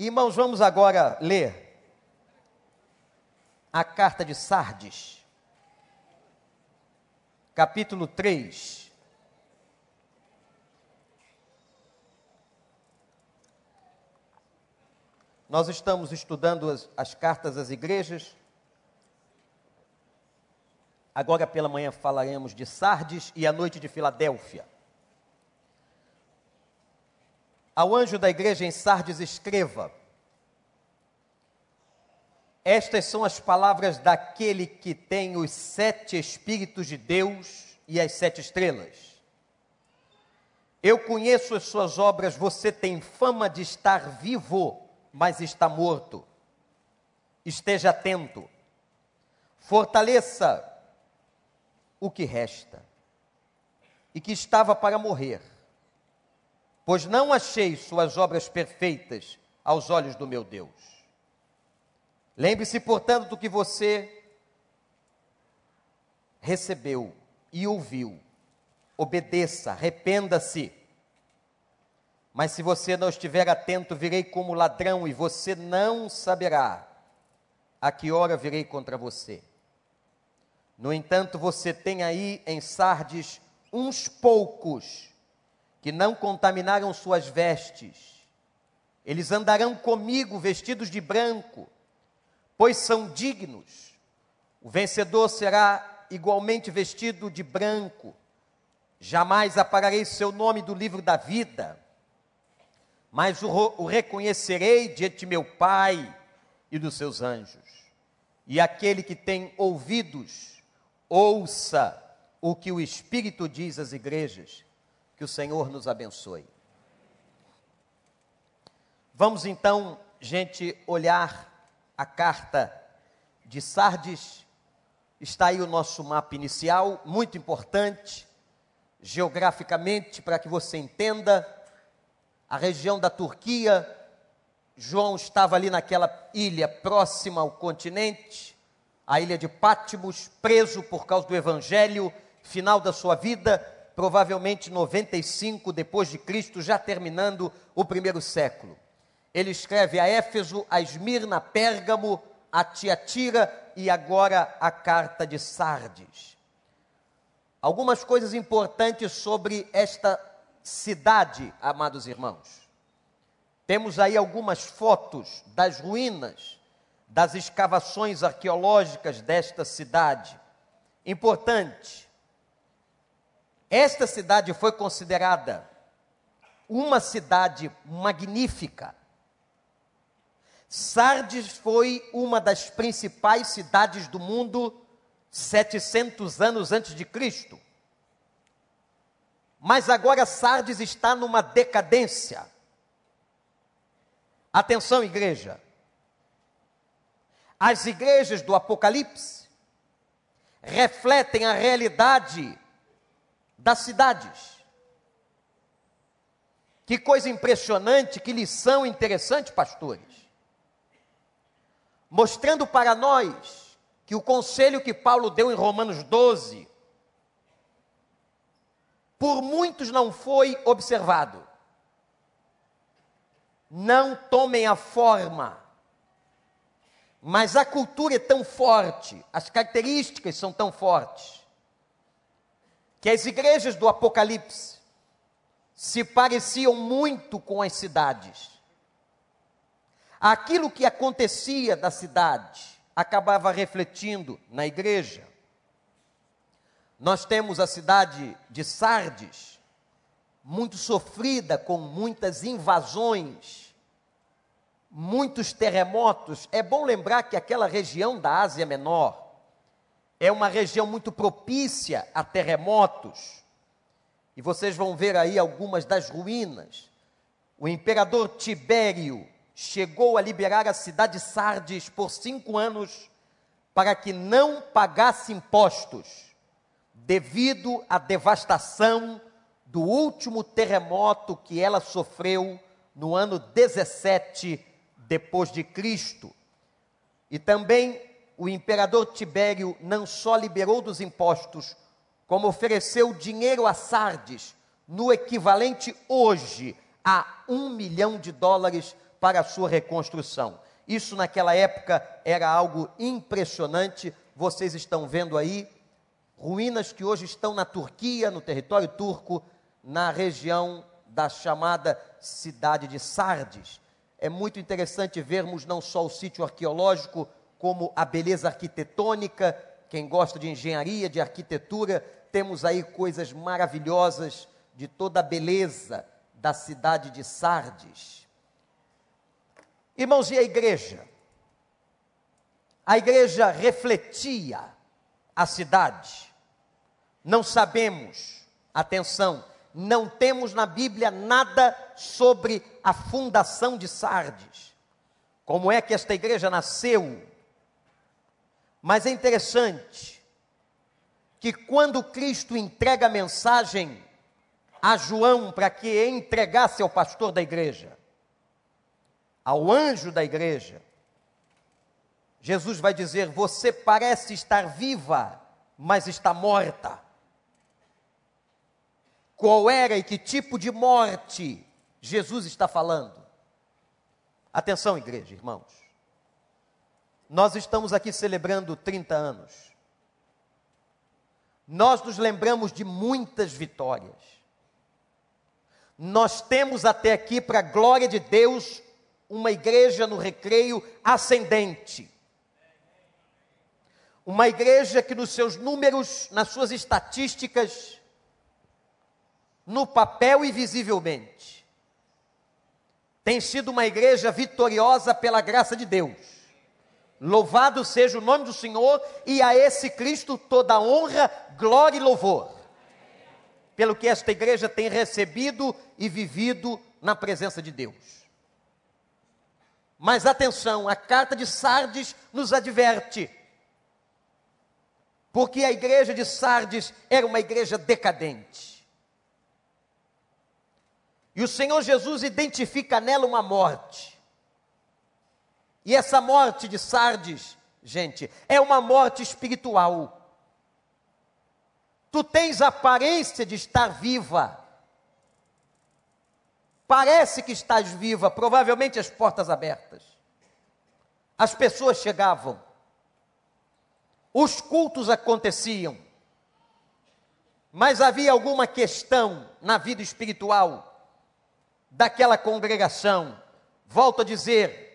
Irmãos, vamos agora ler a carta de Sardes, capítulo 3. Nós estamos estudando as, as cartas às igrejas. Agora pela manhã falaremos de Sardes e à noite de Filadélfia. Ao anjo da igreja em Sardes, escreva: Estas são as palavras daquele que tem os sete Espíritos de Deus e as sete estrelas. Eu conheço as suas obras, você tem fama de estar vivo, mas está morto. Esteja atento, fortaleça o que resta e que estava para morrer pois não achei suas obras perfeitas aos olhos do meu Deus. Lembre-se, portanto, do que você recebeu e ouviu. Obedeça, arrependa-se. Mas se você não estiver atento, virei como ladrão e você não saberá a que hora virei contra você. No entanto, você tem aí em Sardes uns poucos que não contaminaram suas vestes. Eles andarão comigo vestidos de branco, pois são dignos. O vencedor será igualmente vestido de branco. Jamais apagarei seu nome do livro da vida, mas o, reconhecerei diante meu Pai e dos seus anjos. E aquele que tem ouvidos, ouça o que o Espírito diz às igrejas. Que o Senhor nos abençoe. Vamos então, gente, olhar a carta de Sardes. Está aí o nosso mapa inicial, muito importante, geograficamente, para que você entenda. A região da Turquia, João estava ali naquela ilha próxima ao continente, a ilha de Pátimos, preso por causa do evangelho, final da sua vida, provavelmente 95 depois de Cristo, já terminando o primeiro século. Ele escreve a Éfeso, a Esmirna, Pérgamo, a Tiatira e agora a carta de Sardes. Algumas coisas importantes sobre esta cidade, amados irmãos. Temos aí algumas fotos das ruínas, das escavações arqueológicas desta cidade. Importante, esta cidade foi considerada uma cidade magnífica. Sardes foi uma das principais cidades do mundo 700 anos antes de Cristo. Mas agora Sardes está numa decadência. Atenção, igreja. As igrejas do Apocalipse refletem a realidade das cidades. Que coisa impressionante, que lição interessante, pastores. Mostrando para nós que o conselho que Paulo deu em Romanos 12, por muitos não foi observado. Não tomem a forma, mas a cultura é tão forte, as características são tão fortes, que as igrejas do Apocalipse se pareciam muito com as cidades. Aquilo que acontecia da cidade acabava refletindo na igreja. Nós temos a cidade de Sardes, muito sofrida, com muitas invasões, muitos terremotos. É bom lembrar que aquela região da Ásia Menor, é uma região muito propícia a terremotos. E vocês vão ver aí algumas das ruínas. O imperador Tibério chegou a liberar a cidade de Sardes por cinco anos para que não pagasse impostos, devido à devastação do último terremoto que ela sofreu no ano 17 depois de Cristo. E também o imperador Tibério não só liberou dos impostos, como ofereceu dinheiro a Sardes, no equivalente hoje a um milhão de dólares, para a sua reconstrução. Isso naquela época era algo impressionante. Vocês estão vendo aí ruínas que hoje estão na Turquia, no território turco, na região da chamada cidade de Sardes. É muito interessante vermos não só o sítio arqueológico, como a beleza arquitetônica. Quem gosta de engenharia, de arquitetura, temos aí coisas maravilhosas de toda a beleza da cidade de Sardes. Irmãos, e a igreja? A igreja refletia a cidade. Não sabemos, atenção, não temos na Bíblia nada sobre a fundação de Sardes. Como é que esta igreja nasceu? Mas é interessante que quando Cristo entrega a mensagem a João para que entregasse ao pastor da igreja, ao anjo da igreja, Jesus vai dizer: Você parece estar viva, mas está morta. Qual era e que tipo de morte Jesus está falando? Atenção, igreja, irmãos. Nós estamos aqui celebrando 30 anos. Nós nos lembramos de muitas vitórias. Nós temos até aqui, para a glória de Deus, uma igreja no recreio ascendente. Uma igreja que, nos seus números, nas suas estatísticas, no papel e visivelmente, tem sido uma igreja vitoriosa pela graça de Deus. Louvado seja o nome do Senhor e a esse Cristo toda honra, glória e louvor. Pelo que esta igreja tem recebido e vivido na presença de Deus. Mas atenção, a carta de Sardes nos adverte. Porque a igreja de Sardes era uma igreja decadente. E o Senhor Jesus identifica nela uma morte. E essa morte de Sardes, gente, é uma morte espiritual. Tu tens aparência de estar viva. Parece que estás viva, provavelmente as portas abertas. As pessoas chegavam. Os cultos aconteciam. Mas havia alguma questão na vida espiritual daquela congregação. Volto a dizer,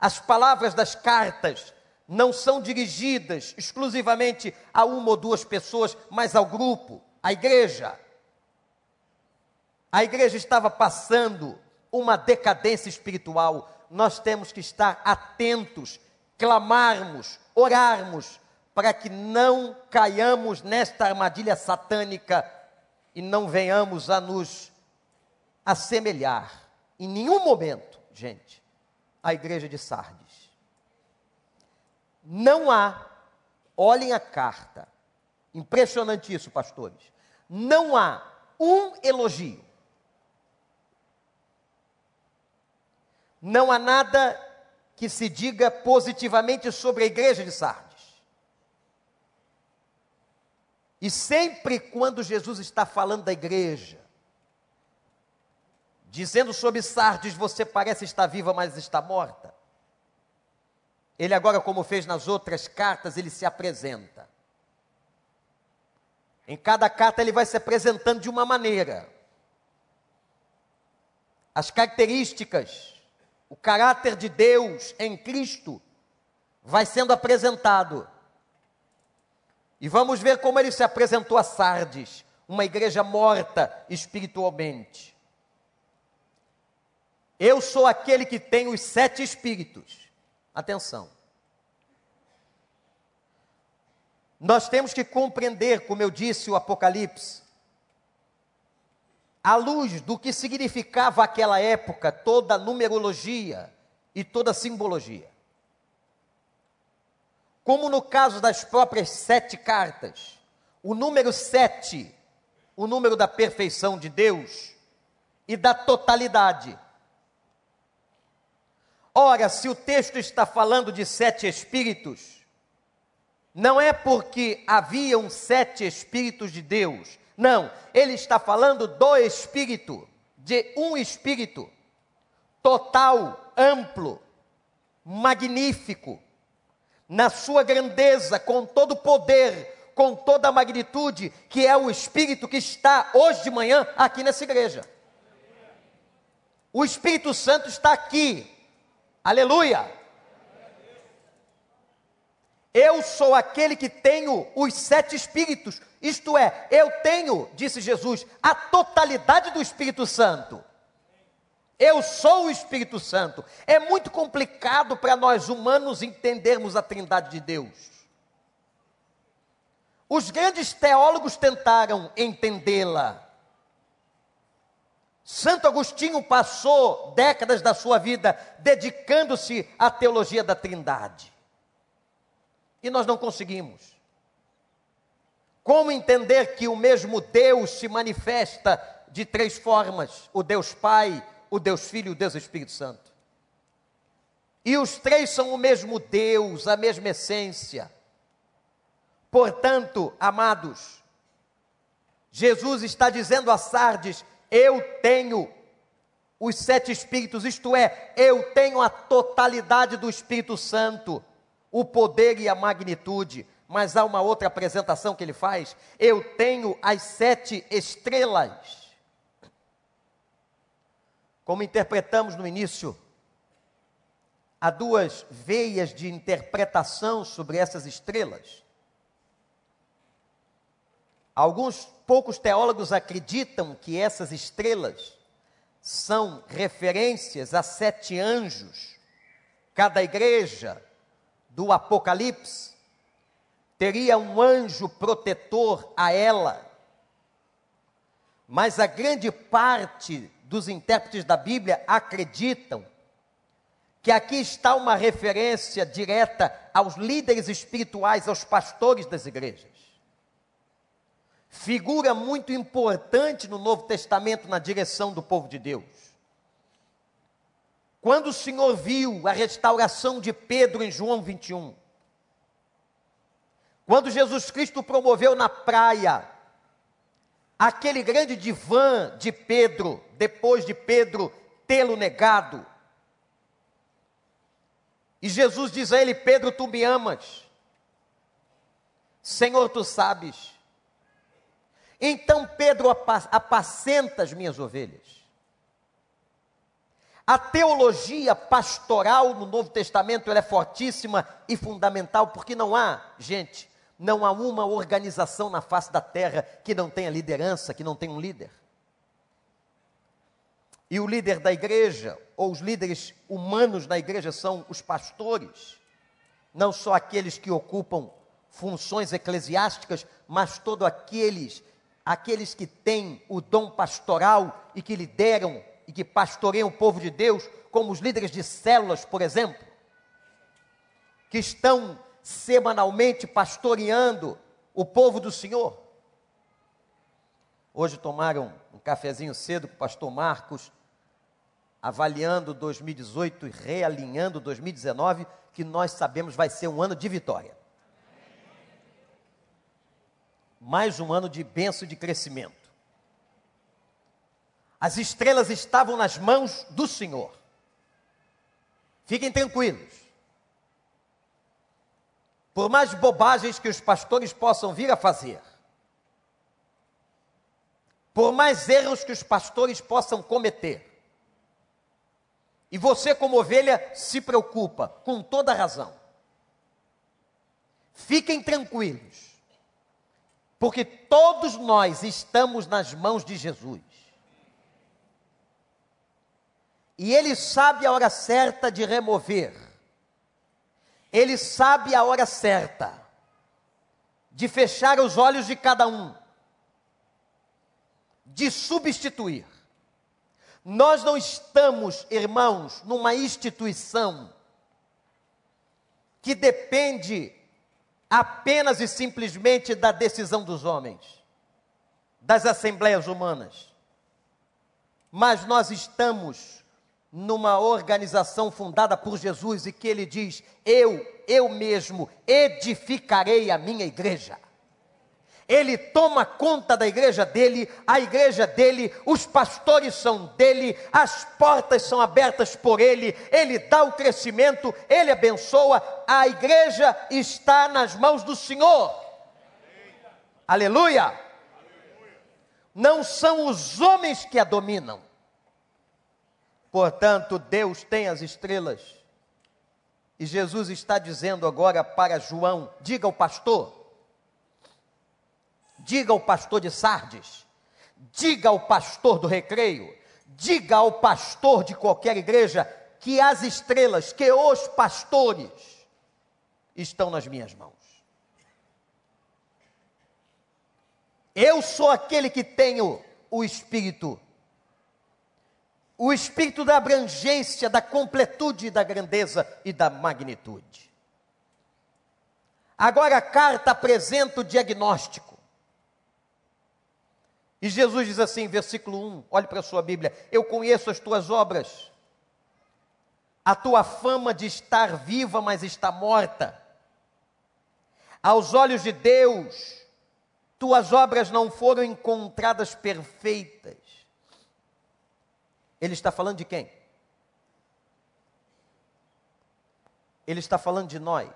as palavras das cartas não são dirigidas exclusivamente a uma ou duas pessoas, mas ao grupo, à igreja. A igreja estava passando uma decadência espiritual. Nós temos que estar atentos, clamarmos, orarmos, para que não caiamos nesta armadilha satânica e não venhamos a nos assemelhar, em nenhum momento, gente, a igreja de Sardes. Não há, olhem a carta, impressionante isso, pastores, não há um elogio, não há nada que se diga positivamente sobre a igreja de Sardes. E sempre quando Jesus está falando da igreja, dizendo sobre Sardes: Você parece estar viva, mas está morta. Ele, agora, como fez nas outras cartas, ele se apresenta. Em cada carta, ele vai se apresentando de uma maneira. As características, o caráter de Deus em Cristo vai sendo apresentado. E vamos ver como ele se apresentou a Sardes, uma igreja morta espiritualmente. Eu sou aquele que tem os sete espíritos. Atenção. Nós temos que compreender, como eu disse, o Apocalipse, à luz do que significava aquela época, toda a numerologia e toda a simbologia. Como no caso das próprias sete cartas, o número sete, o número da perfeição de Deus e da totalidade Ora, se o texto está falando de sete espíritos, não é porque haviam sete espíritos de Deus. Não, ele está falando do espírito, de um espírito. total, amplo, magnífico, na sua grandeza, com todo o poder, com toda a magnitude, que é o Espírito que está hoje de manhã aqui nessa igreja. O Espírito Santo está aqui. Aleluia! Eu sou aquele que tenho os sete Espíritos, isto é, eu tenho, disse Jesus, a totalidade do Espírito Santo. Eu sou o Espírito Santo. É muito complicado para nós humanos entendermos a Trindade de Deus. Os grandes teólogos tentaram entendê-la. Santo Agostinho passou décadas da sua vida dedicando-se à teologia da Trindade. E nós não conseguimos. Como entender que o mesmo Deus se manifesta de três formas: o Deus Pai, o Deus Filho e o Deus Espírito Santo. E os três são o mesmo Deus, a mesma essência. Portanto, amados, Jesus está dizendo a Sardes: Eu tenho os sete Espíritos, isto é, eu tenho a totalidade do Espírito Santo, o poder e a magnitude. Mas há uma outra apresentação que ele faz: Eu tenho as sete estrelas. Como interpretamos no início, há duas veias de interpretação sobre essas estrelas. Alguns poucos teólogos acreditam que essas estrelas são referências a sete anjos. Cada igreja do Apocalipse teria um anjo protetor a ela. Mas a grande parte dos intérpretes da Bíblia acreditam que aqui está uma referência direta aos líderes espirituais, aos pastores das igrejas. Figura muito importante no Novo Testamento na direção do povo de Deus. Quando o Senhor viu a restauração de Pedro em João 21, quando Jesus Cristo promoveu na praia aquele grande divã de Pedro, depois de Pedro tê-lo negado. E Jesus diz a ele: Pedro, tu me amas. Senhor, tu sabes. Então Pedro apacenta as minhas ovelhas. A teologia pastoral no Novo Testamento é fortíssima e fundamental, porque não há, gente, não há uma organização na face da terra que não tenha liderança, que não tenha um líder. E o líder da igreja, ou os líderes humanos na igreja, são os pastores, não só aqueles que ocupam funções eclesiásticas, mas todos aqueles, aqueles que têm o dom pastoral e que lideram e que pastoreiam o povo de Deus, como os líderes de células, por exemplo, que estão semanalmente pastoreando o povo do Senhor. Hoje tomaram um cafezinho cedo com o pastor Marcos, avaliando 2018 e realinhando 2019, que nós sabemos vai ser um ano de vitória. Mais um ano de benção e de crescimento. As estrelas estavam nas mãos do Senhor. Fiquem tranquilos. Por mais bobagens que os pastores possam vir a fazer, por mais erros que os pastores possam cometer, e você, como ovelha, se preocupa, com toda razão. Fiquem tranquilos, porque todos nós estamos nas mãos de Jesus. E Ele sabe a hora certa de remover ele sabe a hora certa de fechar os olhos de cada um, de substituir. Nós não estamos, irmãos, numa instituição que depende apenas e simplesmente da decisão dos homens, das assembleias humanas. Mas nós estamos numa organização fundada por Jesus e que ele diz: Eu, eu mesmo edificarei a minha igreja. Ele toma conta da igreja dele, a igreja dele, os pastores são dele, as portas são abertas por ele, ele dá o crescimento, ele abençoa, a igreja está nas mãos do Senhor. Aleluia! Aleluia. Não são os homens que a dominam. Portanto, Deus tem as estrelas. E Jesus está dizendo agora para João: diga ao pastor, diga ao pastor de Sardes, diga ao pastor do recreio, diga ao pastor de qualquer igreja que as estrelas, que os pastores estão nas minhas mãos. Eu sou aquele que tenho o espírito o espírito da abrangência, da completude, da grandeza e da magnitude. Agora a carta apresenta o diagnóstico. E Jesus diz assim, versículo 1, olhe para a sua Bíblia: Eu conheço as tuas obras, a tua fama de estar viva, mas está morta. Aos olhos de Deus, tuas obras não foram encontradas perfeitas. Ele está falando de quem? Ele está falando de nós.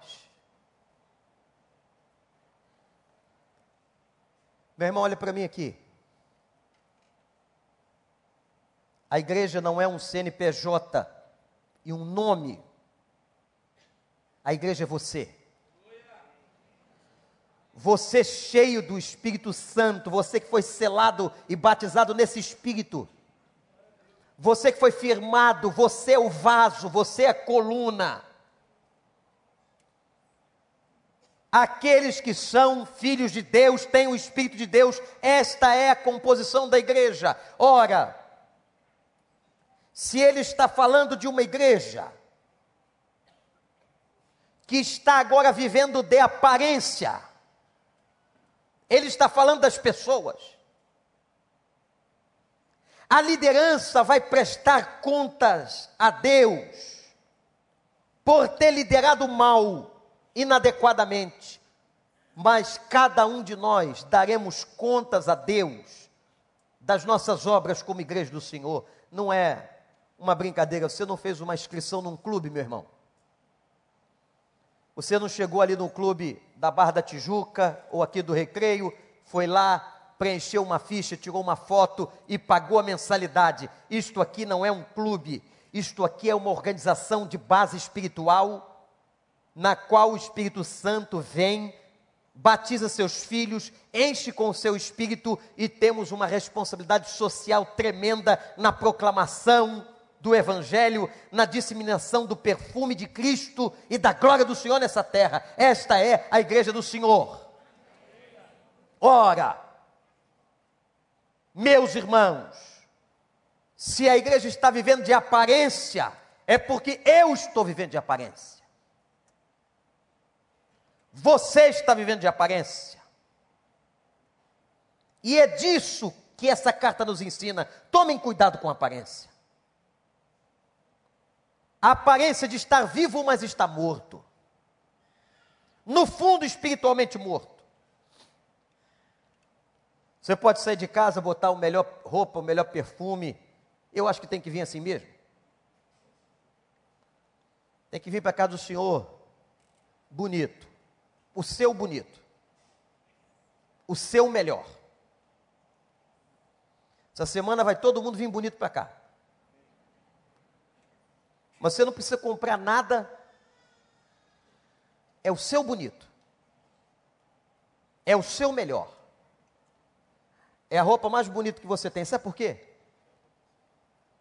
Meu irmão, olha para mim aqui. A igreja não é um CNPJ e um nome. A igreja é você. Você cheio do Espírito Santo, você que foi selado e batizado nesse Espírito. Você que foi firmado, você é o vaso, você é a coluna. Aqueles que são filhos de Deus, têm o Espírito de Deus, esta é a composição da igreja. Ora, se ele está falando de uma igreja que está agora vivendo de aparência, ele está falando das pessoas. A liderança vai prestar contas a Deus por ter liderado mal inadequadamente, mas cada um de nós daremos contas a Deus das nossas obras como igreja do Senhor. Não é uma brincadeira. Você não fez uma inscrição num clube, meu irmão. Você não chegou ali no clube da Barra da Tijuca ou aqui do Recreio, foi lá, preencheu uma ficha, tirou uma foto e pagou a mensalidade. Isto aqui não é um clube, isto aqui é uma organização de base espiritual, na qual o Espírito Santo vem batiza seus filhos, enche com o seu espírito e temos uma responsabilidade social tremenda na proclamação, do Evangelho, na disseminação do perfume de Cristo e da glória do Senhor nessa terra. Esta é a igreja do Senhor. Ora, meus irmãos, se a igreja está vivendo de aparência, é porque eu estou vivendo de aparência. Você está vivendo de aparência. E é disso que essa carta nos ensina. Tomem cuidado com a aparência a aparência de estar vivo, mas está morto. No fundo, espiritualmente morto. Você pode sair de casa, botar o melhor roupa, o melhor perfume. Eu acho que tem que vir assim mesmo. Tem que vir para casa do Senhor bonito. O seu bonito. O seu melhor. Essa semana vai todo mundo vir bonito para cá. Mas você não precisa comprar nada. É o seu bonito. É o seu melhor. É a roupa mais bonita que você tem. Sabe por quê?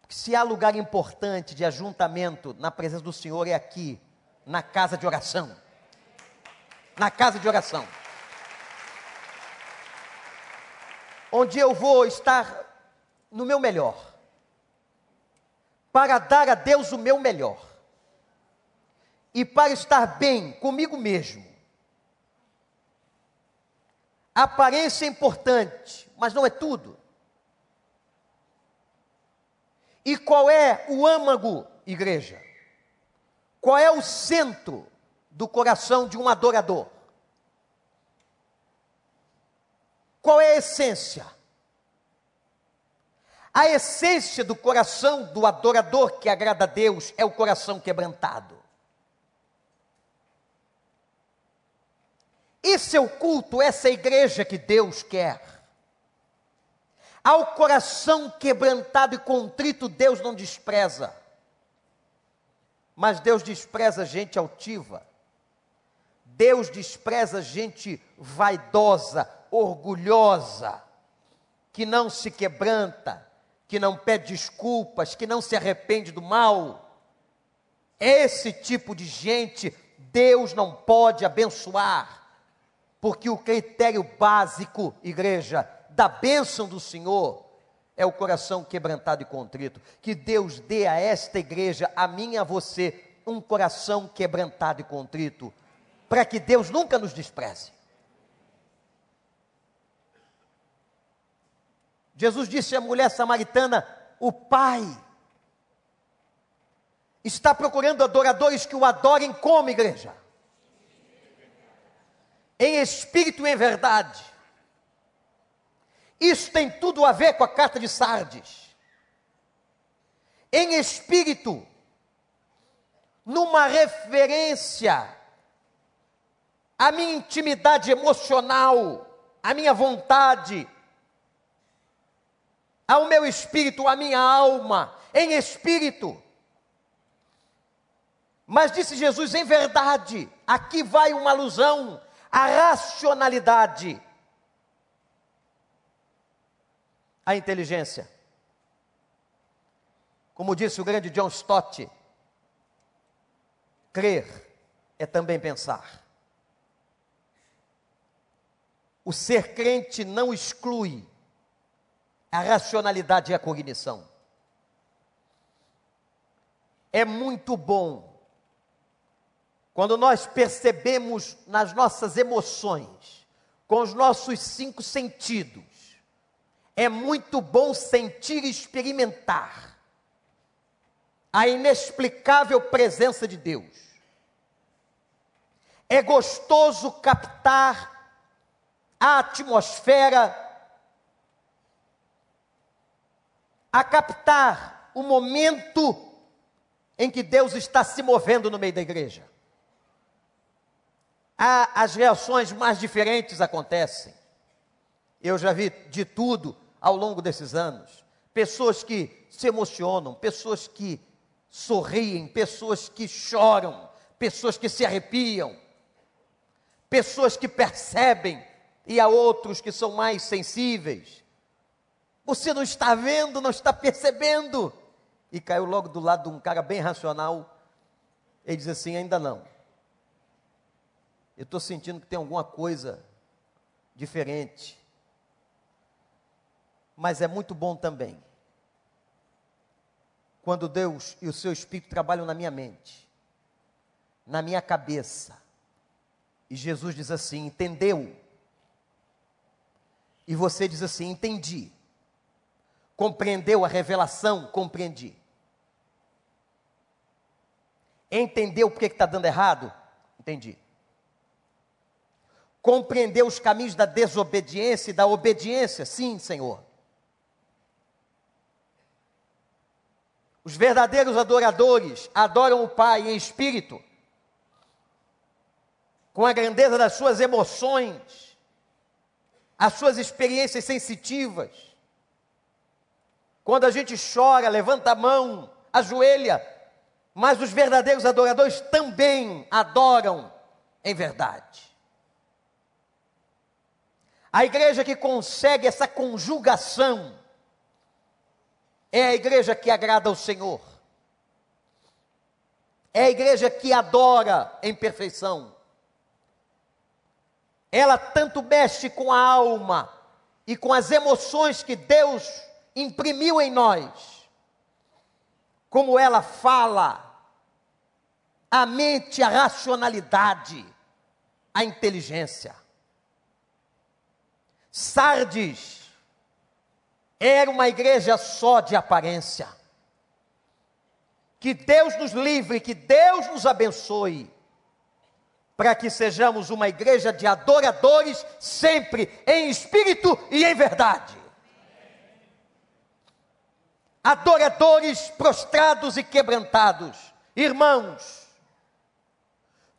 Porque se há lugar importante de ajuntamento na presença do Senhor é aqui, na casa de oração. Na casa de oração. Onde eu vou estar no meu melhor para dar a Deus o meu melhor e para estar bem comigo mesmo. A aparência é importante, mas não é tudo. E qual é o âmago, igreja? Qual é o centro do coração de um adorador? Qual é a essência? A essência do coração do adorador que agrada a Deus é o coração quebrantado. Esse é o culto, essa é a igreja que Deus quer. Ao coração quebrantado e contrito, Deus não despreza. Mas Deus despreza gente altiva. Deus despreza gente vaidosa, orgulhosa, que não se quebranta, que não pede desculpas, que não se arrepende do mal. Esse tipo de gente Deus não pode abençoar, porque o critério básico, igreja, da bênção do Senhor é o coração quebrantado e contrito. Que Deus dê a esta igreja, a mim e a você, um coração quebrantado e contrito, para que Deus nunca nos despreze. Jesus disse à mulher samaritana: O Pai está procurando adoradores que o adorem como igreja, em espírito e em verdade. Isso tem tudo a ver com a carta de Sardes. Em espírito, numa referência à minha intimidade emocional, à minha vontade, ao meu espírito, à minha alma, em espírito. Mas disse Jesus, em verdade, aqui vai uma alusão à racionalidade, à inteligência. Como disse o grande John Stott, crer é também pensar. O ser crente não exclui a racionalidade e a cognição. É muito bom quando nós percebemos nas nossas emoções, com os nossos cinco sentidos, é muito bom sentir e experimentar a inexplicável presença de Deus. É gostoso captar a atmosfera a captar o momento em que Deus está se movendo no meio da igreja. as reações mais diferentes acontecem. Eu já vi de tudo ao longo desses anos. Pessoas que se emocionam, pessoas que sorriem, pessoas que choram, pessoas que se arrepiam, pessoas que percebem e há outros que são mais sensíveis. Você não está vendo, não está percebendo. E caiu logo do lado de um cara bem racional. Ele diz assim: ainda não. Eu estou sentindo que tem alguma coisa diferente. Mas é muito bom também. Quando Deus e o seu Espírito trabalham na minha mente, na minha cabeça. E Jesus diz assim: entendeu? E você diz assim: entendi. Compreendeu a revelação? Compreendi. Entendeu por que está dando errado? Entendi. Compreendeu os caminhos da desobediência e da obediência? Sim, Senhor. Os verdadeiros adoradores adoram o Pai em espírito, com a grandeza das suas emoções, as suas experiências sensitivas quando a gente chora, levanta a mão, ajoelha, mas os verdadeiros adoradores também adoram em verdade. A igreja que consegue essa conjugação é a igreja que agrada ao Senhor. É a igreja que adora em perfeição. Ela tanto mexe com a alma e com as emoções que Deus imprimiu em nós, como ela fala, a mente, a racionalidade, a inteligência. Sardes era uma igreja só de aparência. Que Deus nos livre, que Deus nos abençoe para que sejamos uma igreja de adoradores, sempre em espírito e em verdade. Adoradores prostrados e quebrantados. Irmãos,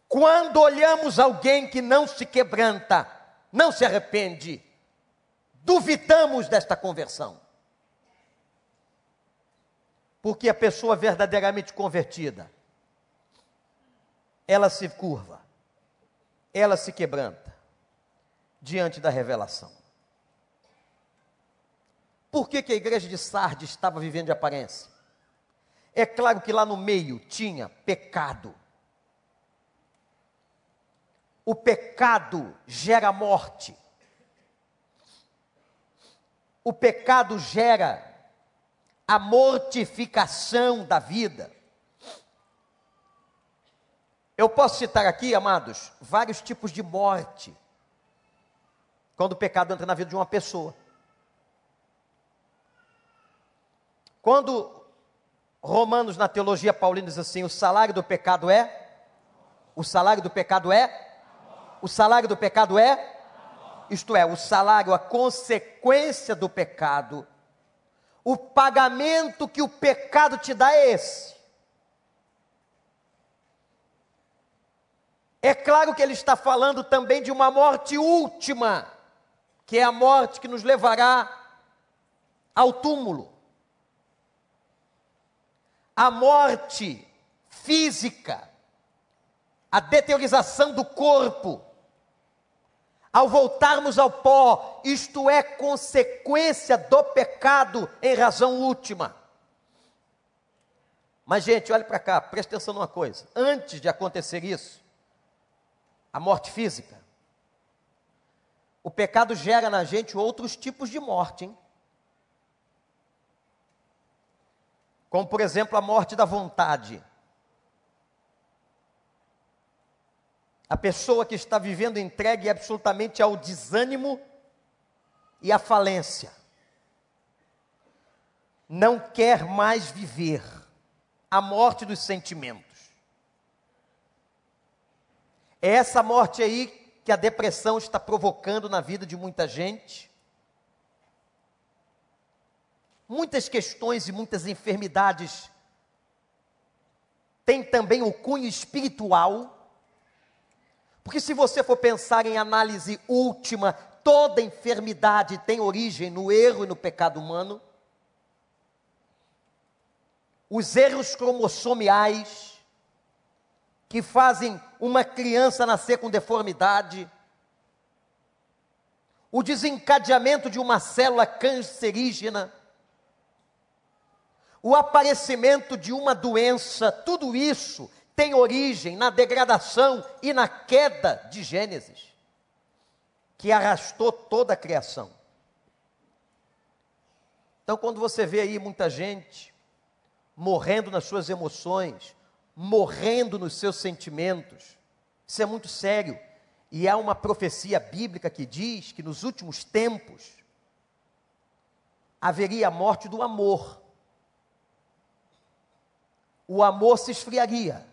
quando olhamos alguém que não se quebranta, não se arrepende, duvidamos desta conversão. Porque a pessoa verdadeiramente convertida, ela se curva, ela se quebranta diante da revelação. Por que, que a igreja de Sardes estava vivendo de aparência? É claro que lá no meio tinha pecado. O pecado gera morte. O pecado gera a mortificação da vida. Eu posso citar aqui, amados, vários tipos de morte quando o pecado entra na vida de uma pessoa. Quando Romanos na teologia paulina diz assim: o salário do pecado é o salário do pecado é o salário do pecado é isto é, o salário, a consequência do pecado o pagamento que o pecado te dá é esse. É claro que ele está falando também de uma morte última, que é a morte que nos levará ao túmulo. A morte física, a deteriorização do corpo, ao voltarmos ao pó, isto é consequência do pecado em razão última. Mas, gente, olhe para cá, preste atenção numa coisa. Antes de acontecer isso, a morte física, o pecado gera na gente outros tipos de morte, hein? Como, por exemplo, a morte da vontade. A pessoa que está vivendo entregue absolutamente ao desânimo e à falência. Não quer mais viver a morte dos sentimentos. É essa morte aí que a depressão está provocando na vida de muita gente. Muitas questões e muitas enfermidades. Têm também o cunho espiritual. Porque se você for pensar em análise última, toda enfermidade tem origem no erro e no pecado humano. Os erros cromossomiais que fazem uma criança nascer com deformidade, o desencadeamento de uma célula cancerígena, o aparecimento de uma doença, tudo isso tem origem na degradação e na queda de Gênesis, que arrastou toda a criação. Então, quando você vê aí muita gente morrendo nas suas emoções, morrendo nos seus sentimentos, isso é muito sério. E há uma profecia bíblica que diz que nos últimos tempos haveria a morte do amor. O amor se esfriaria.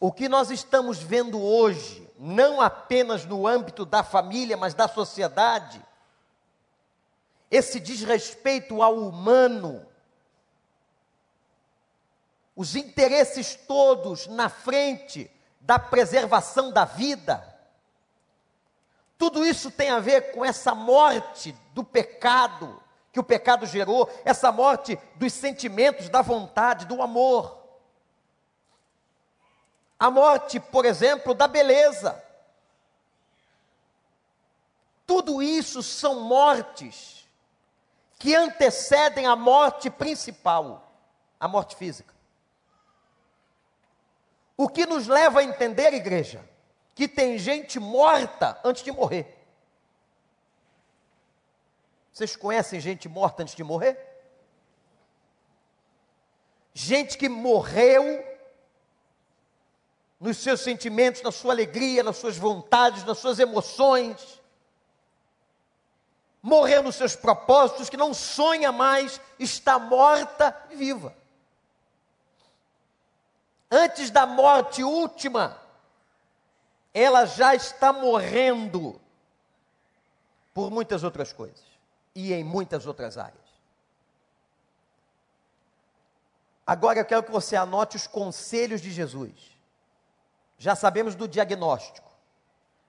O que nós estamos vendo hoje, não apenas no âmbito da família, mas da sociedade, esse desrespeito ao humano, os interesses todos na frente da preservação da vida, tudo isso tem a ver com essa morte do pecado que o pecado gerou, essa morte dos sentimentos, da vontade, do amor. A morte, por exemplo, da beleza. Tudo isso são mortes que antecedem a morte principal, a morte física. O que nos leva a entender, igreja, que tem gente morta antes de morrer. Vocês conhecem gente morta antes de morrer? Gente que morreu nos seus sentimentos, na sua alegria, nas suas vontades, nas suas emoções. Morreu nos seus propósitos, que não sonha mais, está morta viva. Antes da morte última, ela já está morrendo por muitas outras coisas e em muitas outras áreas. Agora eu quero que você anote os conselhos de Jesus. Já sabemos do diagnóstico.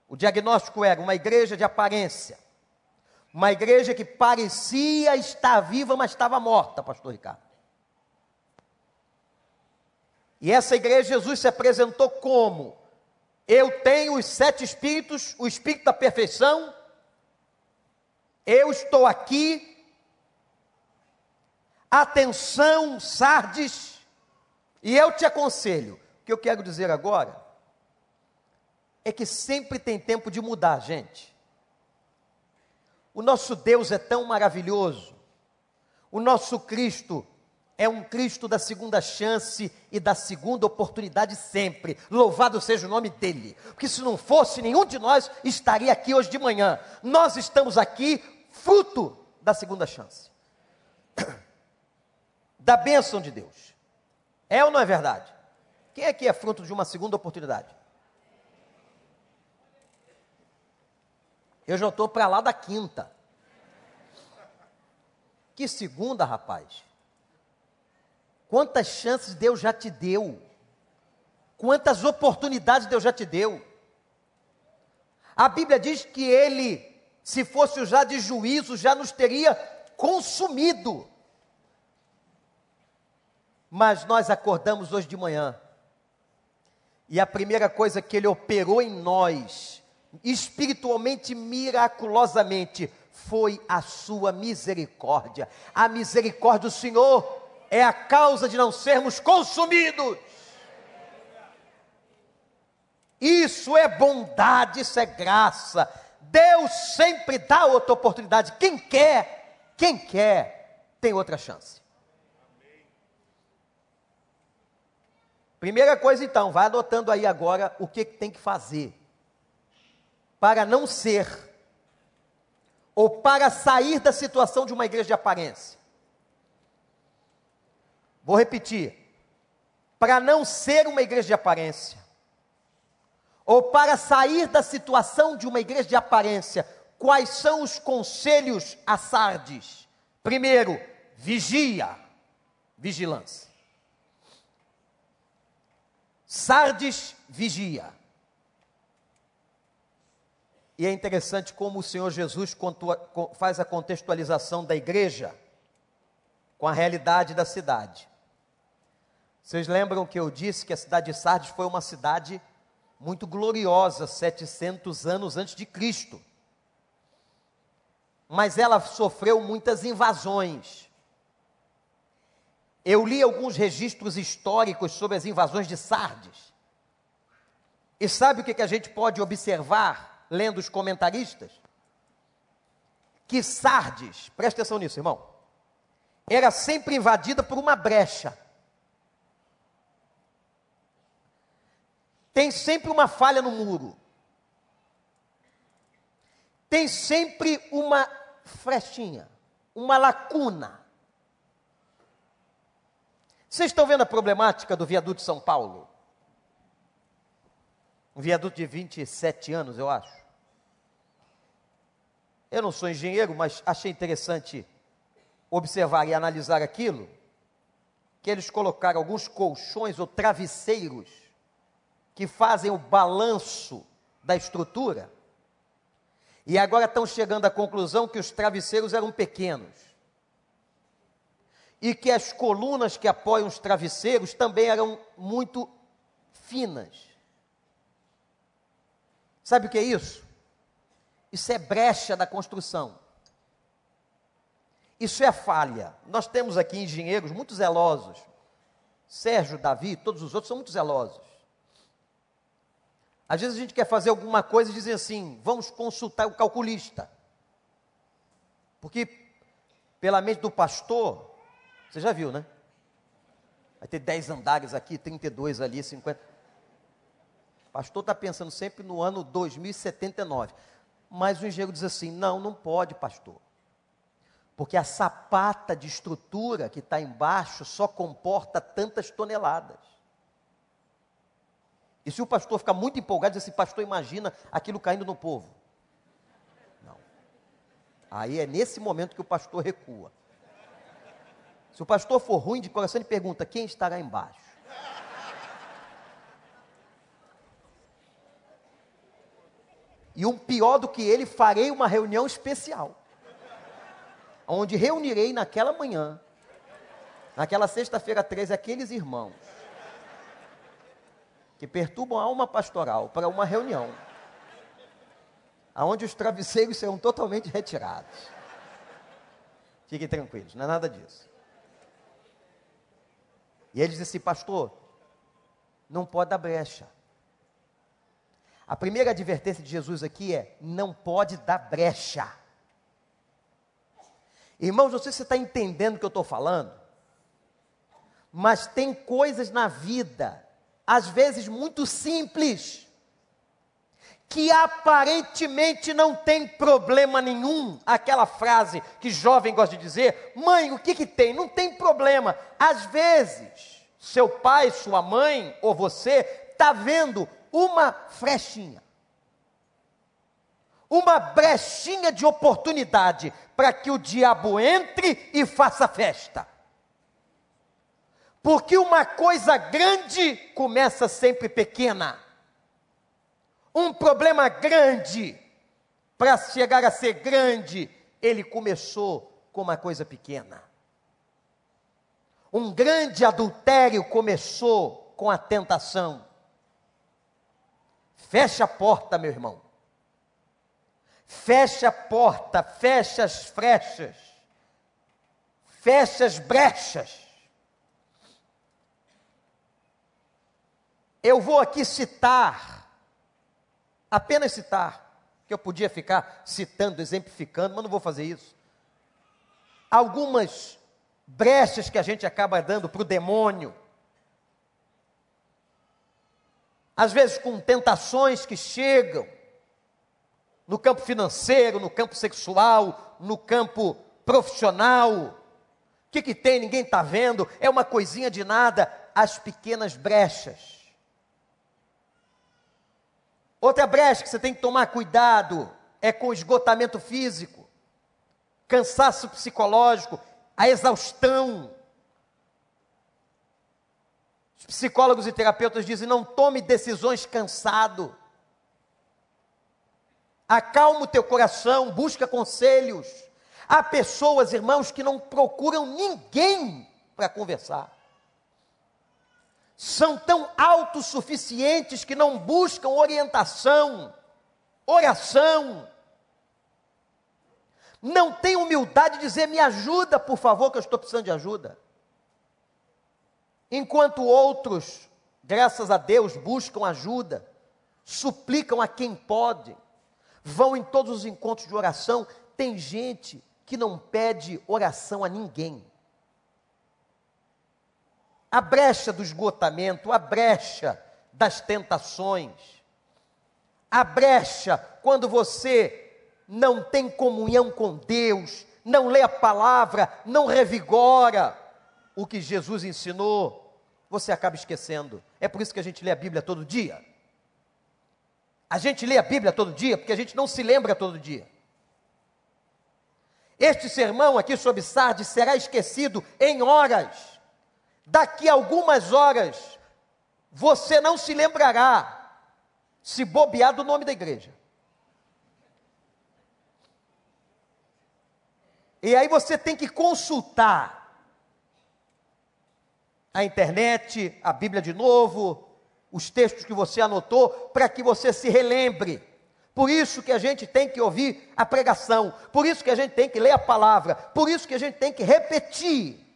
O diagnóstico era uma igreja de aparência, uma igreja que parecia estar viva, mas estava morta, pastor Ricardo. E essa igreja, Jesus se apresentou como? Eu tenho os sete espíritos, o espírito da perfeição. Eu estou aqui. Atenção, Sardes. E eu te aconselho. O que eu quero dizer agora é que sempre tem tempo de mudar, gente. O nosso Deus é tão maravilhoso. O nosso Cristo é um Cristo da segunda chance e da segunda oportunidade sempre. Louvado seja o nome dele. Porque se não fosse, nenhum de nós estaria aqui hoje de manhã. Nós estamos aqui fruto da segunda chance. Da bênção de Deus. É ou não é verdade? Quem que é fruto de uma segunda oportunidade? Eu já estou para lá da quinta. Que segunda, rapaz? Quantas chances Deus já te deu? Quantas oportunidades Deus já te deu? A Bíblia diz que ele, se fosse já de juízo, já nos teria consumido. Mas nós acordamos hoje de manhã. E a primeira coisa que ele operou em nós, espiritualmente, miraculosamente, foi a sua misericórdia. A misericórdia do Senhor é a causa de não sermos consumidos. Isso é bondade, isso é graça. Deus sempre dá outra oportunidade. Quem quer, quem quer, tem outra chance. Primeira coisa então, vai anotando aí agora o que tem que fazer para não ser ou para sair da situação de uma igreja de aparência. Vou repetir. Para não ser uma igreja de aparência, ou para sair da situação de uma igreja de aparência, quais são os conselhos a Sardes? Primeiro, vigia, vigilância. Sardes vigia. E é interessante como o Senhor Jesus faz a contextualização da igreja com a realidade da cidade. Vocês lembram que eu disse que a cidade de Sardes foi uma cidade muito gloriosa, 700 anos antes de Cristo. Mas ela sofreu muitas invasões. Eu li alguns registros históricos sobre as invasões de Sardes. E sabe o que, que a gente pode observar lendo os comentaristas? Que Sardes, presta atenção nisso, irmão, era sempre invadida por uma brecha. Tem sempre uma falha no muro. Tem sempre uma frechinha, uma lacuna. Vocês estão vendo a problemática do viaduto de São Paulo? Um viaduto de 27 anos, eu acho. Eu não sou engenheiro, mas achei interessante observar e analisar aquilo, que eles colocaram alguns colchões ou travesseiros que fazem o balanço da estrutura, e agora estão chegando à conclusão que os travesseiros eram pequenos. E que as colunas que apoiam os travesseiros também eram muito finas. Sabe o que é isso? Isso é brecha da construção. Isso é falha. Nós temos aqui engenheiros muito zelosos. Sérgio, Davi, todos os outros são muito zelosos. Às vezes a gente quer fazer alguma coisa e dizer assim: vamos consultar o calculista. Porque, pela mente do pastor, você já viu, né? Vai ter 10 andares aqui, 32 ali, 50. O pastor está pensando sempre no ano 2079. Mas o engenheiro diz assim: não, não pode, pastor. Porque a sapata de estrutura que está embaixo só comporta tantas toneladas. E se o pastor ficar muito empolgado, diz assim, pastor, imagina aquilo caindo no povo. Não. Aí é nesse momento que o pastor recua. Se o pastor for ruim de coração, ele pergunta: quem estará embaixo? E um pior do que ele, farei uma reunião especial, onde reunirei naquela manhã, naquela sexta-feira 13, aqueles irmãos que perturbam a alma pastoral para uma reunião, aonde os travesseiros serão totalmente retirados. Fiquem tranquilos, não é nada disso. E ele disse assim, pastor, não pode dar brecha. A primeira advertência de Jesus aqui é: não pode dar brecha. Irmãos, não sei se você está entendendo o que eu estou falando, mas tem coisas na vida às vezes muito simples, que aparentemente não tem problema nenhum. Aquela frase que jovem gosta de dizer: mãe, o que, que tem? Não tem problema. Às vezes, seu pai, sua mãe ou você está vendo uma frechinha, uma brechinha de oportunidade para que o diabo entre e faça festa. Porque uma coisa grande começa sempre pequena. Um problema grande, para chegar a ser grande, ele começou com uma coisa pequena. Um grande adultério começou com a tentação. Fecha a porta, meu irmão. Fecha a porta, fecha as frechas, fecha as brechas Eu vou aqui citar, apenas citar, que eu podia ficar citando, exemplificando, mas não vou fazer isso. Algumas brechas que a gente acaba dando para o demônio. Às vezes com tentações que chegam no campo financeiro, no campo sexual, no campo profissional. O que, que tem? Ninguém está vendo, é uma coisinha de nada, as pequenas brechas Outra brecha que você tem que tomar cuidado é com o esgotamento físico, cansaço psicológico, a exaustão. Os psicólogos e terapeutas dizem: não tome decisões cansado. Acalma o teu coração, busca conselhos. Há pessoas, irmãos, que não procuram ninguém para conversar são tão autossuficientes que não buscam orientação, oração. Não tem humildade de dizer: me ajuda, por favor, que eu estou precisando de ajuda. Enquanto outros, graças a Deus, buscam ajuda, suplicam a quem pode, vão em todos os encontros de oração, tem gente que não pede oração a ninguém a brecha do esgotamento, a brecha das tentações, a brecha quando você não tem comunhão com Deus, não lê a palavra, não revigora o que Jesus ensinou, você acaba esquecendo. É por isso que a gente lê a Bíblia todo dia. A gente lê a Bíblia todo dia porque a gente não se lembra todo dia. Este sermão aqui sobre Sardes será esquecido em horas daqui a algumas horas, você não se lembrará, se bobear, do nome da igreja. E aí você tem que consultar a internet, a Bíblia de novo, os textos que você anotou, para que você se relembre. Por isso que a gente tem que ouvir a pregação, por isso que a gente tem que ler a palavra, por isso que a gente tem que repetir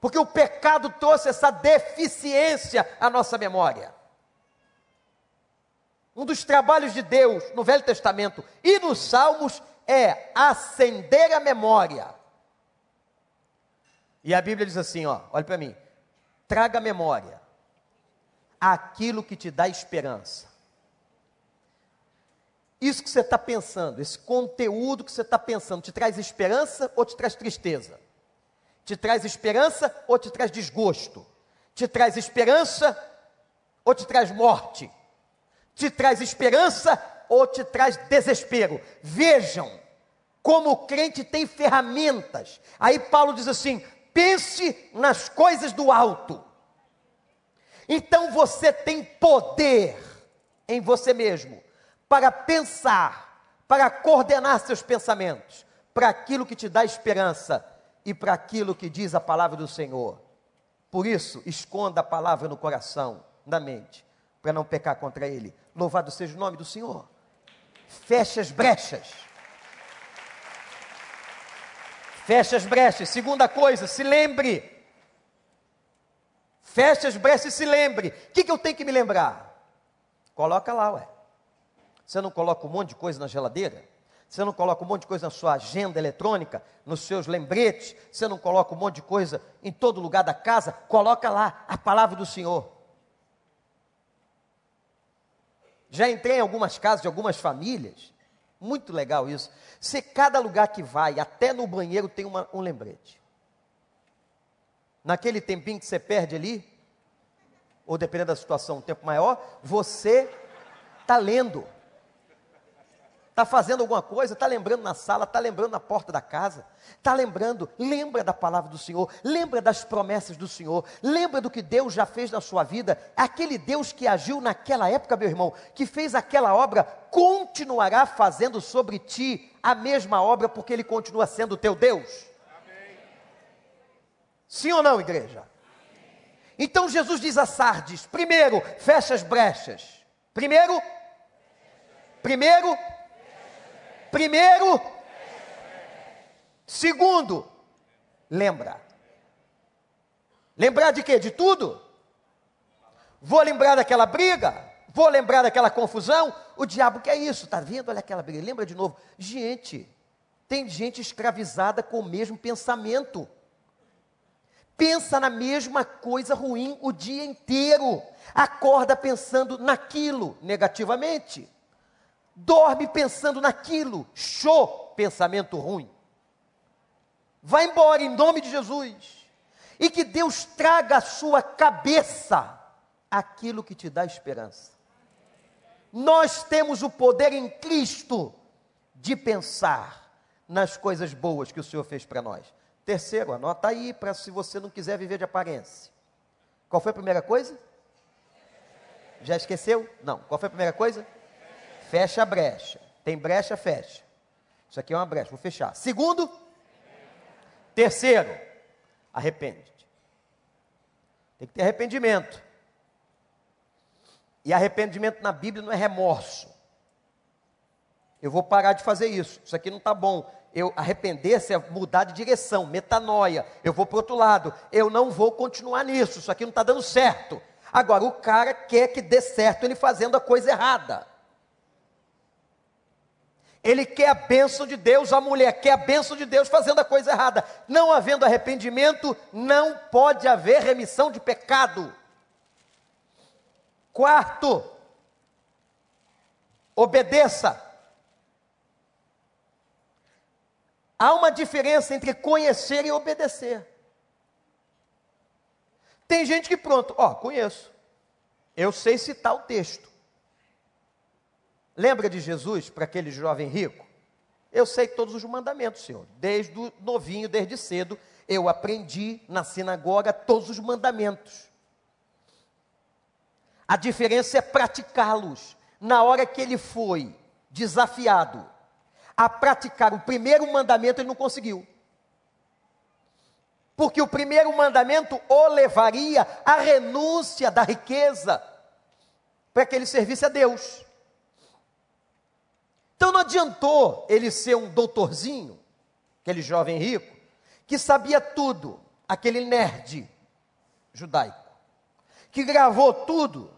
porque o pecado trouxe essa deficiência à nossa memória. Um dos trabalhos de Deus no Velho Testamento e nos Salmos é acender a memória. E a Bíblia diz assim: ó, olha para mim, traga a memória aquilo que te dá esperança. Isso que você está pensando, esse conteúdo que você está pensando, te traz esperança ou te traz tristeza? Te traz esperança ou te traz desgosto? Te traz esperança ou te traz morte? Te traz esperança ou te traz desespero? Vejam como o crente tem ferramentas. Aí Paulo diz assim: pense nas coisas do alto. Então você tem poder em você mesmo para pensar, para coordenar seus pensamentos para aquilo que te dá esperança e para aquilo que diz a palavra do Senhor. Por isso, esconda a palavra no coração, na mente, para não pecar contra ele. Louvado seja o nome do Senhor. Feche as brechas. Feche as brechas. Segunda coisa, se lembre. Feche as brechas e se lembre. O que, que eu tenho que me lembrar? Coloca lá, ué. Você não coloca um monte de coisa na geladeira? Você não coloca um monte de coisa na sua agenda eletrônica, nos seus lembretes, você não coloca um monte de coisa em todo lugar da casa, coloca lá a palavra do Senhor. Já entrei em algumas casas de algumas famílias, muito legal isso. Se cada lugar que vai, até no banheiro, tem uma, um lembrete. Naquele tempinho que você perde ali, ou dependendo da situação, um tempo maior, você está lendo está fazendo alguma coisa, está lembrando na sala, está lembrando na porta da casa, está lembrando, lembra da palavra do Senhor, lembra das promessas do Senhor, lembra do que Deus já fez na sua vida, aquele Deus que agiu naquela época, meu irmão, que fez aquela obra, continuará fazendo sobre ti a mesma obra, porque Ele continua sendo teu Deus. Amém. Sim ou não, igreja? Então Jesus diz a Sardes: primeiro, fecha as brechas. Primeiro, primeiro, Primeiro, segundo, lembra. Lembrar de quê? De tudo? Vou lembrar daquela briga? Vou lembrar daquela confusão? O diabo quer isso, está vendo? Olha aquela briga, lembra de novo. Gente, tem gente escravizada com o mesmo pensamento. Pensa na mesma coisa ruim o dia inteiro. Acorda pensando naquilo negativamente dorme pensando naquilo, show, pensamento ruim. Vai embora em nome de Jesus. E que Deus traga à sua cabeça aquilo que te dá esperança. Nós temos o poder em Cristo de pensar nas coisas boas que o Senhor fez para nós. Terceiro, anota aí para se você não quiser viver de aparência. Qual foi a primeira coisa? Já esqueceu? Não. Qual foi a primeira coisa? Fecha a brecha. Tem brecha, fecha. Isso aqui é uma brecha, vou fechar. Segundo, terceiro, arrepende-te. Tem que ter arrependimento. E arrependimento na Bíblia não é remorso. Eu vou parar de fazer isso. Isso aqui não está bom. Eu arrepender-se é mudar de direção, metanoia. Eu vou para outro lado. Eu não vou continuar nisso. Isso aqui não está dando certo. Agora, o cara quer que dê certo ele fazendo a coisa errada. Ele quer a bênção de Deus, a mulher quer a bênção de Deus fazendo a coisa errada. Não havendo arrependimento, não pode haver remissão de pecado. Quarto, obedeça. Há uma diferença entre conhecer e obedecer. Tem gente que pronto, ó, conheço. Eu sei citar o texto. Lembra de Jesus para aquele jovem rico? Eu sei todos os mandamentos, Senhor. Desde o novinho, desde cedo, eu aprendi na sinagoga todos os mandamentos. A diferença é praticá-los. Na hora que ele foi desafiado a praticar o primeiro mandamento, ele não conseguiu. Porque o primeiro mandamento o levaria à renúncia da riqueza, para que ele servisse a Deus. Então não adiantou ele ser um doutorzinho, aquele jovem rico, que sabia tudo, aquele nerd judaico, que gravou tudo,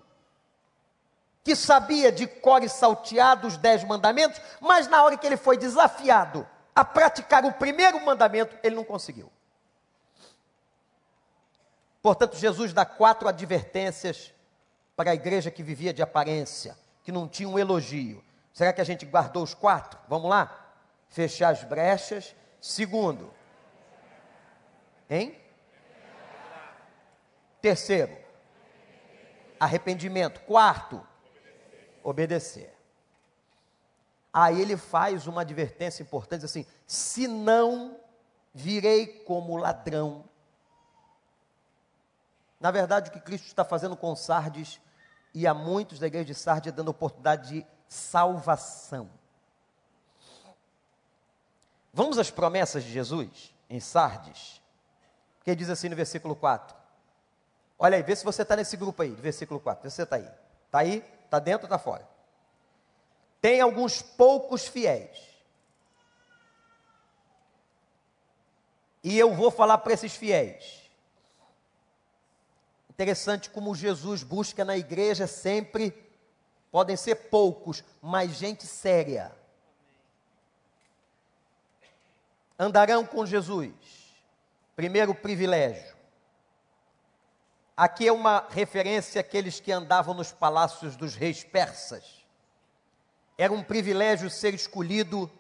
que sabia de cor e salteado os dez mandamentos, mas na hora que ele foi desafiado a praticar o primeiro mandamento, ele não conseguiu. Portanto, Jesus dá quatro advertências para a igreja que vivia de aparência, que não tinha um elogio. Será que a gente guardou os quatro? Vamos lá? Fechar as brechas. Segundo. Hein? Terceiro. Arrependimento. Quarto, obedecer. Aí ele faz uma advertência importante assim: se não virei como ladrão. Na verdade, o que Cristo está fazendo com Sardes e a muitos da igreja de Sardes dando oportunidade de salvação. Vamos às promessas de Jesus em Sardes, que diz assim no versículo 4. Olha aí, vê se você está nesse grupo aí, do versículo 4. Vê se você está aí. Está aí? Está dentro ou está fora? Tem alguns poucos fiéis. E eu vou falar para esses fiéis. Interessante como Jesus busca na igreja sempre, podem ser poucos, mas gente séria. Andarão com Jesus. Primeiro privilégio. Aqui é uma referência àqueles que andavam nos palácios dos reis persas. Era um privilégio ser escolhido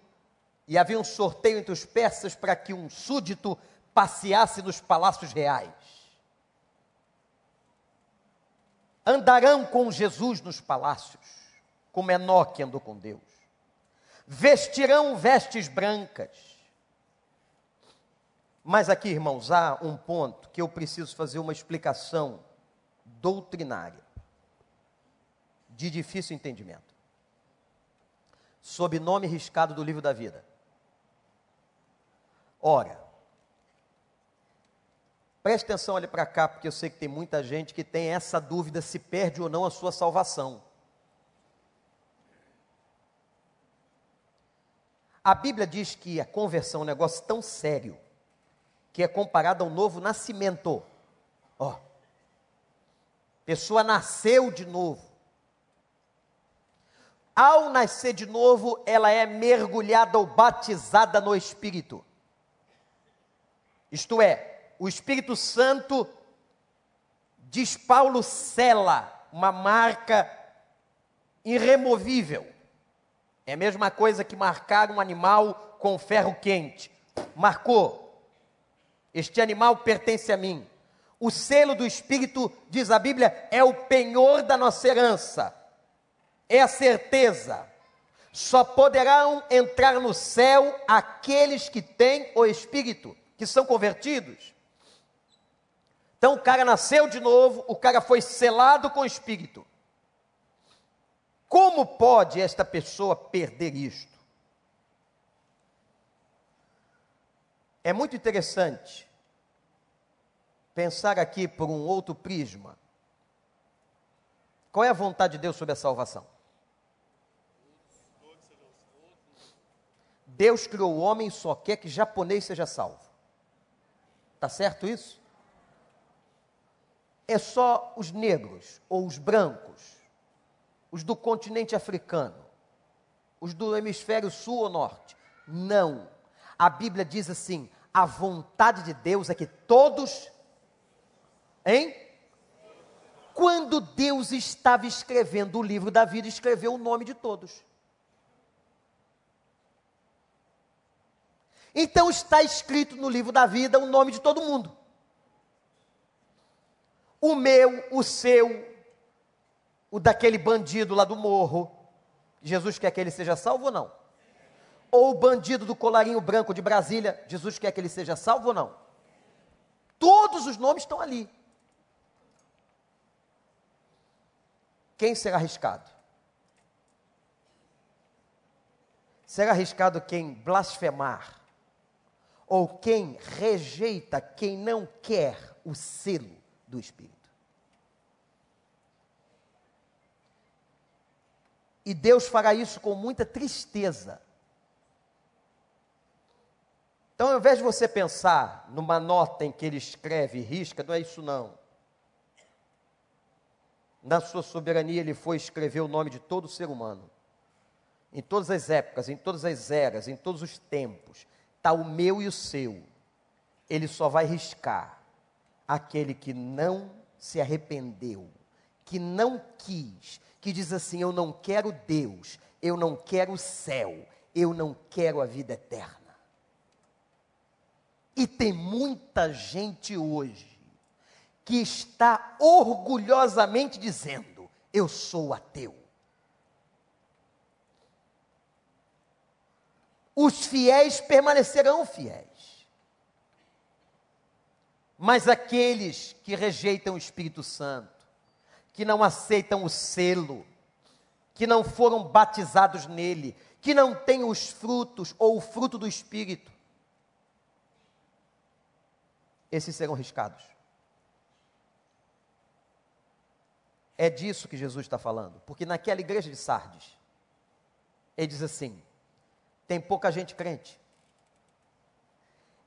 e havia um sorteio entre os persas para que um súdito passeasse nos palácios reais. Andarão com Jesus nos palácios, como Enoque andou com Deus. Vestirão vestes brancas. Mas aqui, irmãos, há um ponto que eu preciso fazer uma explicação doutrinária, de difícil entendimento, sob nome riscado do livro da vida. Ora, preste atenção, olhe para cá, porque eu sei que tem muita gente que tem essa dúvida se perde ou não a sua salvação. A Bíblia diz que a conversão é um negócio tão sério que é comparado ao novo nascimento. Ó, pessoa nasceu de novo. Ao nascer de novo, ela é mergulhada ou batizada no Espírito. Isto é, o Espírito Santo, diz Paulo, cela uma marca irremovível. É a mesma coisa que marcar um animal com ferro quente. Marcou. Este animal pertence a mim. O selo do Espírito, diz a Bíblia, é o penhor da nossa herança. É a certeza. Só poderão entrar no céu aqueles que têm o Espírito que são convertidos. Então o cara nasceu de novo, o cara foi selado com o Espírito. Como pode esta pessoa perder isto? É muito interessante pensar aqui por um outro prisma. Qual é a vontade de Deus sobre a salvação? Deus criou o homem só quer que japonês seja salvo. Está certo isso? É só os negros ou os brancos, os do continente africano, os do hemisfério sul ou norte. Não. A Bíblia diz assim: a vontade de Deus é que todos. Hein? Quando Deus estava escrevendo o livro da vida, escreveu o nome de todos. Então está escrito no livro da vida o nome de todo mundo. O meu, o seu, o daquele bandido lá do morro. Jesus quer que ele seja salvo ou não? Ou o bandido do colarinho branco de Brasília, Jesus quer que ele seja salvo ou não? Todos os nomes estão ali. Quem será arriscado? Será arriscado quem blasfemar ou quem rejeita, quem não quer o selo do Espírito. E Deus fará isso com muita tristeza. Então, ao invés de você pensar numa nota em que ele escreve e risca, não é isso não. Na sua soberania, ele foi escrever o nome de todo ser humano. Em todas as épocas, em todas as eras, em todos os tempos está o meu e o seu. Ele só vai riscar aquele que não se arrependeu, que não quis, que diz assim: Eu não quero Deus, eu não quero o céu, eu não quero a vida eterna. E tem muita gente hoje que está orgulhosamente dizendo: Eu sou ateu. Os fiéis permanecerão fiéis. Mas aqueles que rejeitam o Espírito Santo, que não aceitam o selo, que não foram batizados nele, que não têm os frutos ou o fruto do Espírito, esses serão riscados. É disso que Jesus está falando, porque naquela igreja de Sardes, ele diz assim: tem pouca gente crente.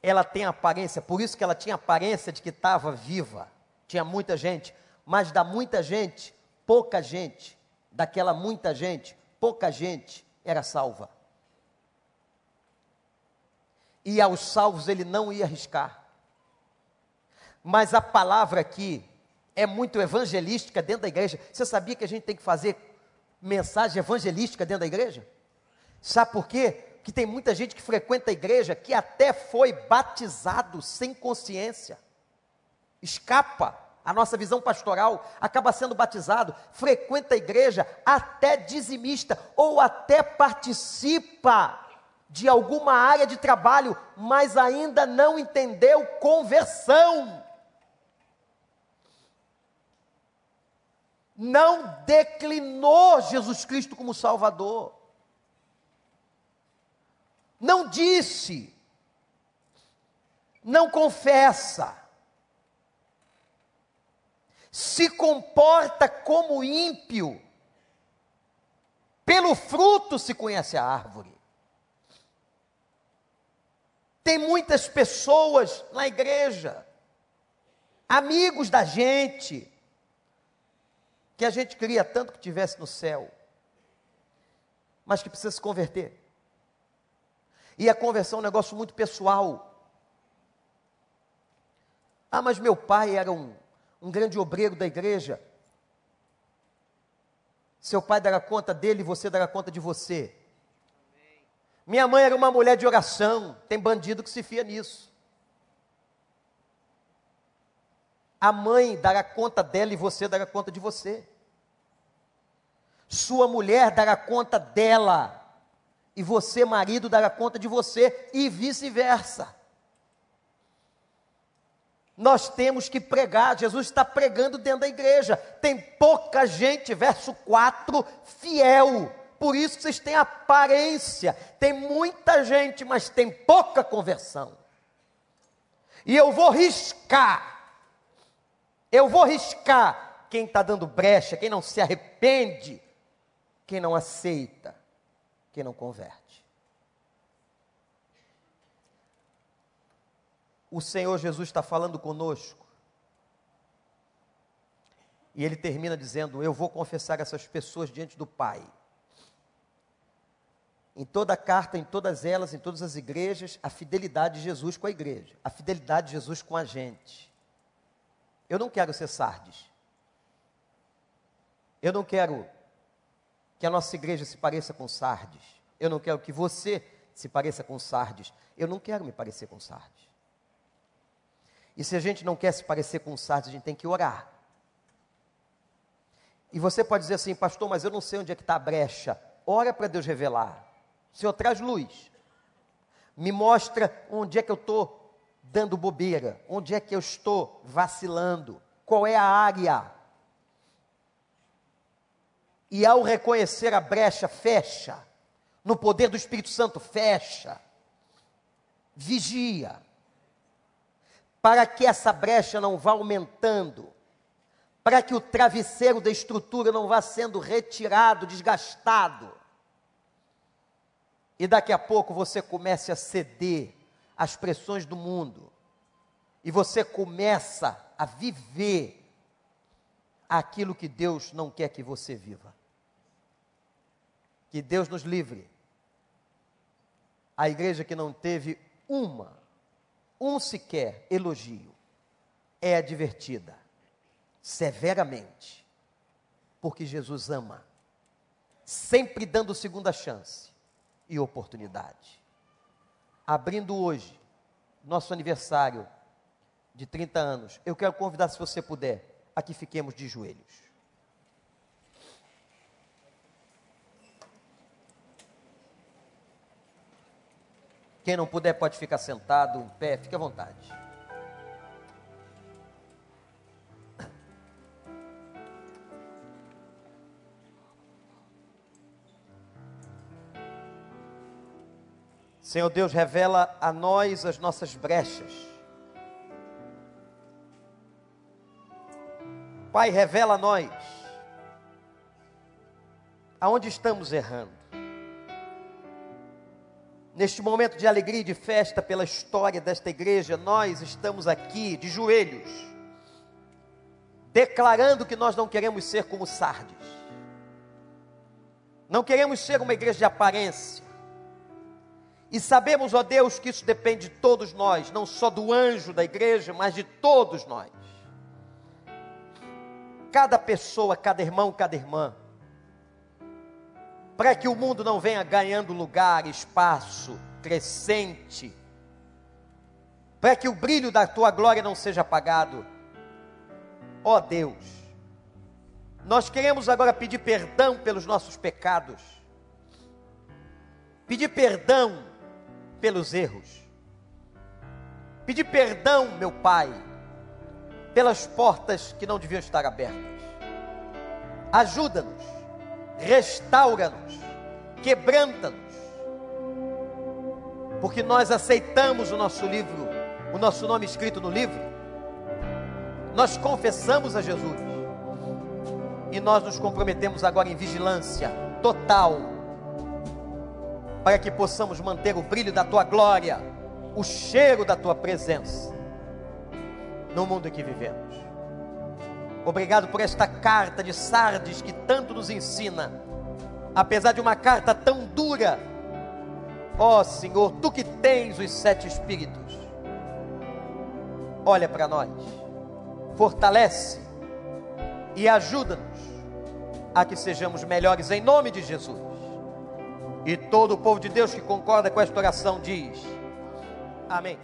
Ela tem aparência, por isso que ela tinha aparência de que estava viva. Tinha muita gente, mas da muita gente, pouca gente daquela muita gente, pouca gente era salva. E aos salvos ele não ia arriscar. Mas a palavra aqui é muito evangelística dentro da igreja. Você sabia que a gente tem que fazer mensagem evangelística dentro da igreja? Sabe por quê? Que tem muita gente que frequenta a igreja que até foi batizado sem consciência. Escapa a nossa visão pastoral, acaba sendo batizado, frequenta a igreja, até dizimista, ou até participa de alguma área de trabalho, mas ainda não entendeu conversão. Não declinou Jesus Cristo como Salvador. Não disse, não confessa se comporta como ímpio. Pelo fruto se conhece a árvore. Tem muitas pessoas na igreja, amigos da gente, que a gente queria tanto que tivesse no céu, mas que precisa se converter. E a conversão é um negócio muito pessoal. Ah, mas meu pai era um um grande obreiro da igreja. Seu pai dará conta dele e você dará conta de você. Minha mãe era uma mulher de oração. Tem bandido que se fia nisso. A mãe dará conta dela e você dará conta de você. Sua mulher dará conta dela e você, marido, dará conta de você e vice-versa. Nós temos que pregar, Jesus está pregando dentro da igreja. Tem pouca gente, verso 4, fiel. Por isso vocês têm aparência. Tem muita gente, mas tem pouca conversão. E eu vou riscar. Eu vou riscar quem está dando brecha, quem não se arrepende, quem não aceita, quem não converte. o Senhor Jesus está falando conosco. E ele termina dizendo: Eu vou confessar essas pessoas diante do Pai. Em toda a carta, em todas elas, em todas as igrejas, a fidelidade de Jesus com a igreja, a fidelidade de Jesus com a gente. Eu não quero ser Sardes. Eu não quero que a nossa igreja se pareça com Sardes. Eu não quero que você se pareça com Sardes. Eu não quero me parecer com Sardes. E se a gente não quer se parecer com Sardes, a gente tem que orar. E você pode dizer assim, pastor, mas eu não sei onde é que está a brecha. Ora para Deus revelar. Senhor, traz luz. Me mostra onde é que eu estou dando bobeira, onde é que eu estou vacilando, qual é a área. E ao reconhecer a brecha, fecha. No poder do Espírito Santo, fecha. Vigia para que essa brecha não vá aumentando, para que o travesseiro da estrutura não vá sendo retirado, desgastado. E daqui a pouco você comece a ceder às pressões do mundo, e você começa a viver aquilo que Deus não quer que você viva. Que Deus nos livre. A igreja que não teve uma um sequer elogio, é advertida severamente, porque Jesus ama, sempre dando segunda chance e oportunidade. Abrindo hoje nosso aniversário de 30 anos. Eu quero convidar, se você puder, a que fiquemos de joelhos. Quem não puder pode ficar sentado, em pé, fique à vontade. Senhor Deus, revela a nós as nossas brechas. Pai, revela a nós aonde estamos errando. Neste momento de alegria e de festa pela história desta igreja, nós estamos aqui de joelhos, declarando que nós não queremos ser como Sardes, não queremos ser uma igreja de aparência, e sabemos, ó Deus, que isso depende de todos nós, não só do anjo da igreja, mas de todos nós. Cada pessoa, cada irmão, cada irmã, para que o mundo não venha ganhando lugar, espaço, crescente, para que o brilho da tua glória não seja apagado. Ó Deus, nós queremos agora pedir perdão pelos nossos pecados, pedir perdão pelos erros. Pedir perdão, meu Pai, pelas portas que não deviam estar abertas. Ajuda-nos, restaura-nos, quebranta-nos, porque nós aceitamos o nosso livro, o nosso nome escrito no livro, nós confessamos a Jesus. E nós nos comprometemos agora em vigilância total para que possamos manter o brilho da tua glória, o cheiro da tua presença no mundo em que vivemos. Obrigado por esta carta de Sardes que tanto nos ensina, apesar de uma carta tão dura. Ó oh, Senhor, tu que tens os sete espíritos, olha para nós, fortalece e ajuda-nos a que sejamos melhores em nome de Jesus. E todo o povo de Deus que concorda com esta oração diz: Amém.